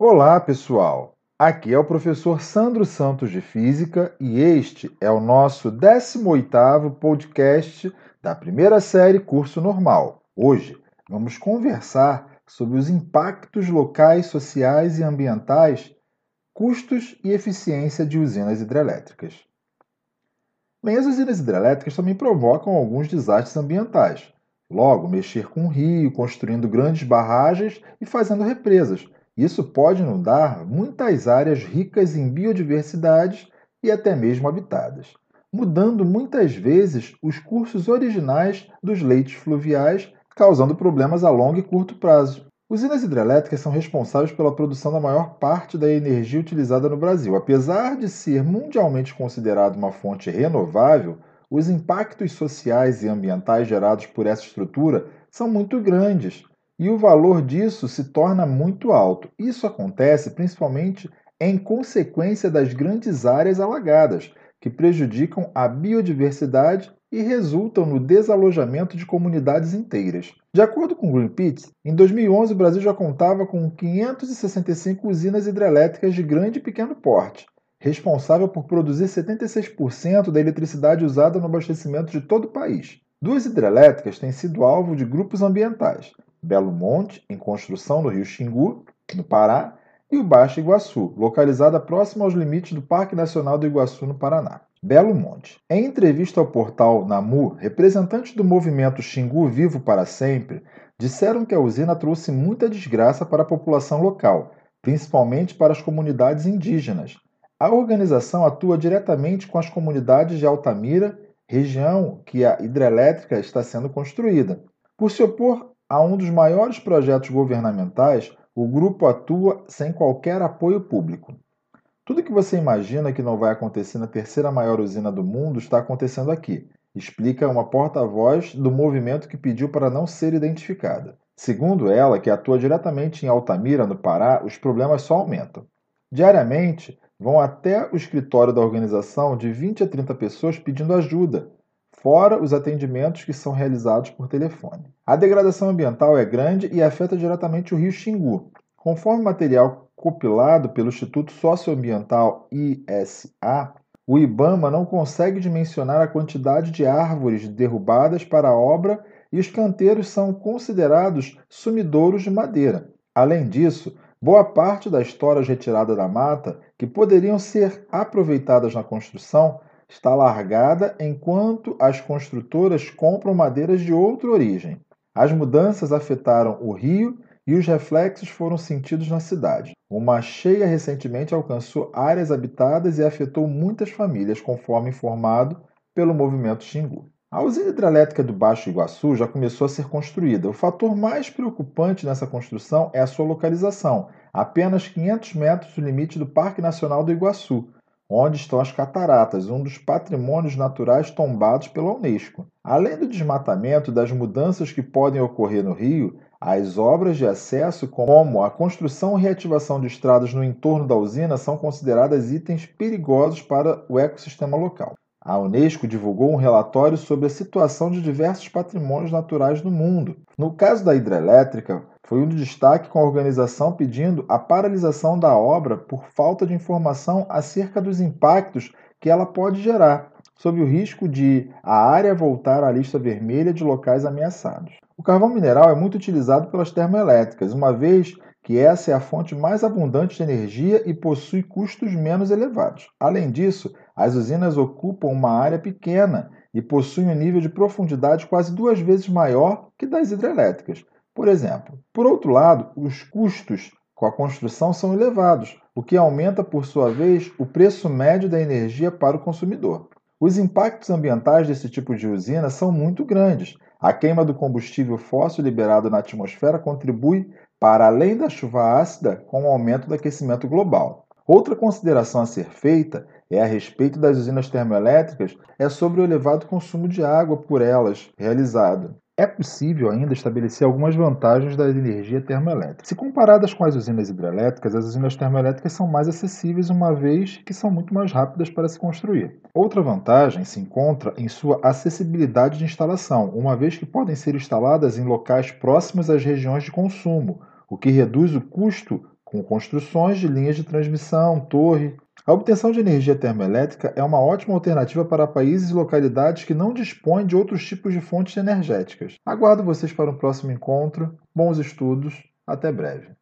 Olá, pessoal! Aqui é o professor Sandro Santos de Física e este é o nosso 18º podcast da primeira série Curso Normal. Hoje vamos conversar sobre os impactos locais, sociais e ambientais, custos e eficiência de usinas hidrelétricas. Bem, as usinas hidrelétricas também provocam alguns desastres ambientais. Logo, mexer com o rio, construindo grandes barragens e fazendo represas isso pode inundar muitas áreas ricas em biodiversidade e até mesmo habitadas, mudando muitas vezes os cursos originais dos leitos fluviais, causando problemas a longo e curto prazo. Usinas hidrelétricas são responsáveis pela produção da maior parte da energia utilizada no Brasil. Apesar de ser mundialmente considerado uma fonte renovável, os impactos sociais e ambientais gerados por essa estrutura são muito grandes e o valor disso se torna muito alto. Isso acontece principalmente em consequência das grandes áreas alagadas, que prejudicam a biodiversidade e resultam no desalojamento de comunidades inteiras. De acordo com Greenpeace, em 2011 o Brasil já contava com 565 usinas hidrelétricas de grande e pequeno porte, responsável por produzir 76% da eletricidade usada no abastecimento de todo o país. Duas hidrelétricas têm sido alvo de grupos ambientais, Belo Monte, em construção no Rio Xingu, no Pará, e o Baixo Iguaçu, localizada próxima aos limites do Parque Nacional do Iguaçu, no Paraná. Belo Monte. Em entrevista ao portal Namu, representantes do movimento Xingu Vivo para Sempre disseram que a usina trouxe muita desgraça para a população local, principalmente para as comunidades indígenas. A organização atua diretamente com as comunidades de Altamira, região que a hidrelétrica está sendo construída. Por se opor a um dos maiores projetos governamentais, o grupo atua sem qualquer apoio público. Tudo que você imagina que não vai acontecer na terceira maior usina do mundo está acontecendo aqui, explica uma porta-voz do movimento que pediu para não ser identificada. Segundo ela, que atua diretamente em Altamira, no Pará, os problemas só aumentam. Diariamente, vão até o escritório da organização de 20 a 30 pessoas pedindo ajuda, fora os atendimentos que são realizados por telefone. A degradação ambiental é grande e afeta diretamente o rio Xingu. Conforme material compilado pelo Instituto Socioambiental ISA, o IBAMA não consegue dimensionar a quantidade de árvores derrubadas para a obra e os canteiros são considerados sumidouros de madeira. Além disso, boa parte das toras retiradas da mata, que poderiam ser aproveitadas na construção, está largada enquanto as construtoras compram madeiras de outra origem. As mudanças afetaram o rio e os reflexos foram sentidos na cidade. Uma cheia recentemente alcançou áreas habitadas e afetou muitas famílias, conforme informado pelo movimento Xingu. A usina hidrelétrica do Baixo Iguaçu já começou a ser construída. O fator mais preocupante nessa construção é a sua localização, apenas 500 metros do limite do Parque Nacional do Iguaçu, onde estão as cataratas, um dos patrimônios naturais tombados pela Unesco. Além do desmatamento e das mudanças que podem ocorrer no rio, as obras de acesso, como a construção e reativação de estradas no entorno da usina, são consideradas itens perigosos para o ecossistema local. A Unesco divulgou um relatório sobre a situação de diversos patrimônios naturais no mundo. No caso da hidrelétrica, foi um destaque com a organização pedindo a paralisação da obra por falta de informação acerca dos impactos que ela pode gerar, sob o risco de a área voltar à lista vermelha de locais ameaçados. O carvão mineral é muito utilizado pelas termoelétricas, uma vez que essa é a fonte mais abundante de energia e possui custos menos elevados. Além disso, as usinas ocupam uma área pequena e possuem um nível de profundidade quase duas vezes maior que das hidrelétricas. Por exemplo, por outro lado, os custos com a construção são elevados, o que aumenta, por sua vez, o preço médio da energia para o consumidor. Os impactos ambientais desse tipo de usina são muito grandes. A queima do combustível fóssil liberado na atmosfera contribui para além da chuva ácida com o aumento do aquecimento global. Outra consideração a ser feita é a respeito das usinas termoelétricas é sobre o elevado consumo de água por elas realizado é possível ainda estabelecer algumas vantagens da energia termoelétrica. Se comparadas com as usinas hidrelétricas, as usinas termoelétricas são mais acessíveis, uma vez que são muito mais rápidas para se construir. Outra vantagem se encontra em sua acessibilidade de instalação, uma vez que podem ser instaladas em locais próximos às regiões de consumo, o que reduz o custo com construções de linhas de transmissão, torre. A obtenção de energia termoelétrica é uma ótima alternativa para países e localidades que não dispõem de outros tipos de fontes energéticas. Aguardo vocês para um próximo encontro. Bons estudos. Até breve.